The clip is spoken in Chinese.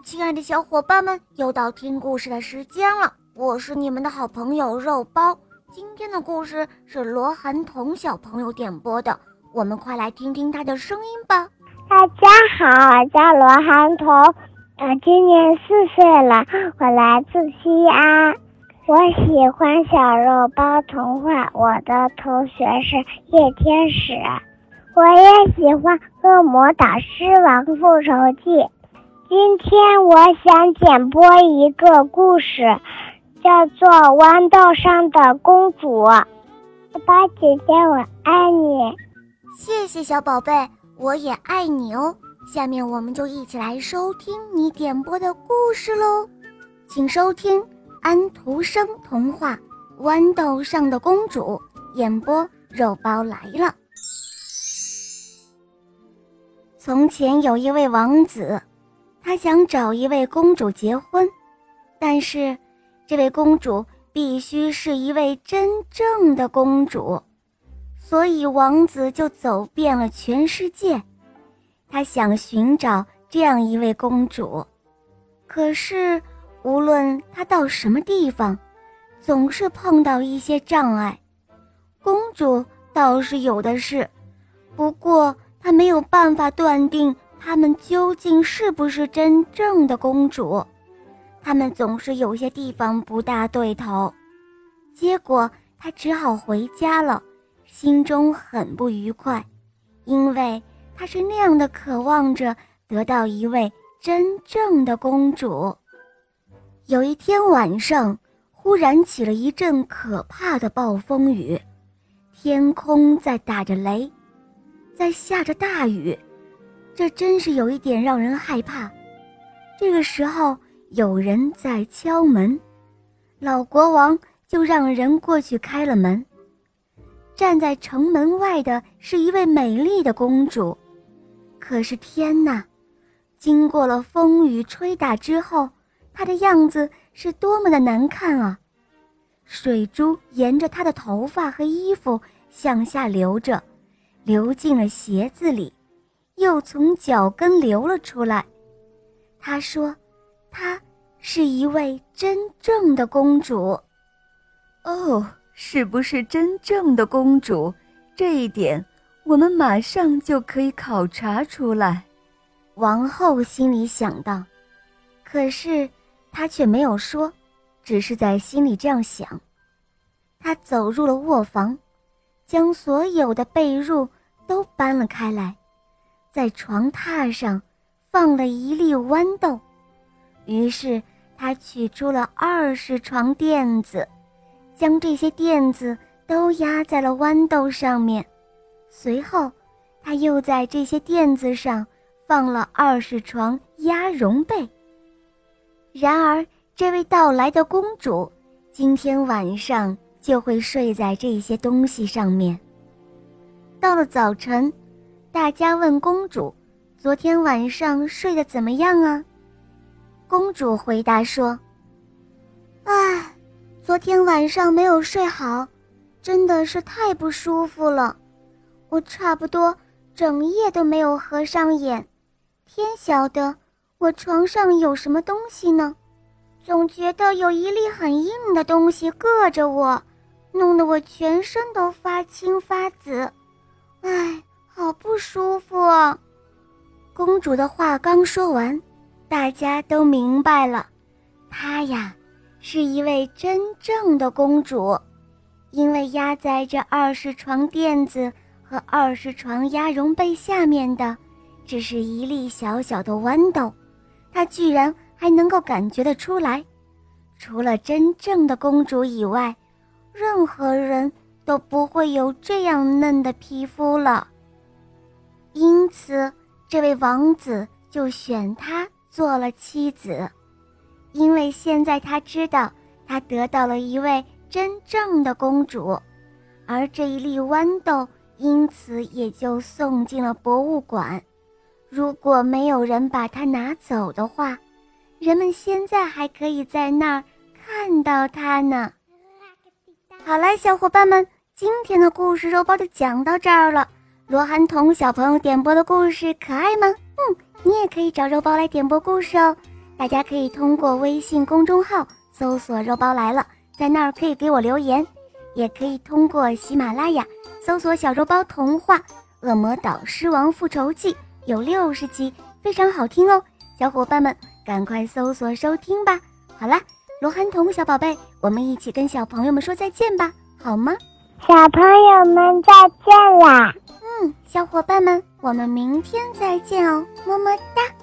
亲爱的小伙伴们，又到听故事的时间了。我是你们的好朋友肉包。今天的故事是罗寒彤小朋友点播的，我们快来听听他的声音吧。大家好，我叫罗寒彤，我今年四岁了，我来自西安。我喜欢小肉包童话，我的同学是叶天使。我也喜欢《恶魔岛狮王复仇记》。今天我想点播一个故事，叫做《豌豆上的公主》。宝姐姐，我爱你。谢谢小宝贝，我也爱你哦。下面我们就一起来收听你点播的故事喽，请收听安徒生童话《豌豆上的公主》，演播肉包来了。从前有一位王子。他想找一位公主结婚，但是这位公主必须是一位真正的公主，所以王子就走遍了全世界，他想寻找这样一位公主。可是无论他到什么地方，总是碰到一些障碍。公主倒是有的是，不过他没有办法断定。他们究竟是不是真正的公主？他们总是有些地方不大对头，结果他只好回家了，心中很不愉快，因为他是那样的渴望着得到一位真正的公主。有一天晚上，忽然起了一阵可怕的暴风雨，天空在打着雷，在下着大雨。这真是有一点让人害怕。这个时候，有人在敲门，老国王就让人过去开了门。站在城门外的是一位美丽的公主，可是天哪，经过了风雨吹打之后，她的样子是多么的难看啊！水珠沿着她的头发和衣服向下流着，流进了鞋子里。又从脚跟流了出来。他说：“她是一位真正的公主。”哦，是不是真正的公主？这一点我们马上就可以考察出来。王后心里想到，可是她却没有说，只是在心里这样想。她走入了卧房，将所有的被褥都搬了开来。在床榻上放了一粒豌豆，于是他取出了二十床垫子，将这些垫子都压在了豌豆上面。随后，他又在这些垫子上放了二十床鸭绒被。然而，这位到来的公主今天晚上就会睡在这些东西上面。到了早晨。大家问公主：“昨天晚上睡得怎么样啊？”公主回答说：“唉，昨天晚上没有睡好，真的是太不舒服了。我差不多整夜都没有合上眼。天晓得我床上有什么东西呢？总觉得有一粒很硬的东西硌着我，弄得我全身都发青发紫。唉。”好不舒服啊！公主的话刚说完，大家都明白了，她呀是一位真正的公主，因为压在这二十床垫子和二十床鸭绒被下面的，只是一粒小小的豌豆，她居然还能够感觉得出来。除了真正的公主以外，任何人都不会有这样嫩的皮肤了。因此，这位王子就选她做了妻子，因为现在他知道他得到了一位真正的公主，而这一粒豌豆因此也就送进了博物馆。如果没有人把它拿走的话，人们现在还可以在那儿看到它呢。好了，小伙伴们，今天的故事肉包就讲到这儿了。罗涵彤小朋友点播的故事可爱吗？嗯，你也可以找肉包来点播故事哦。大家可以通过微信公众号搜索“肉包来了”，在那儿可以给我留言，也可以通过喜马拉雅搜索“小肉包童话《恶魔岛狮王复仇记》”，有六十集，非常好听哦。小伙伴们，赶快搜索收听吧！好啦，罗涵彤小宝贝，我们一起跟小朋友们说再见吧，好吗？小朋友们再见啦！小伙伴们，我们明天再见哦，么么哒。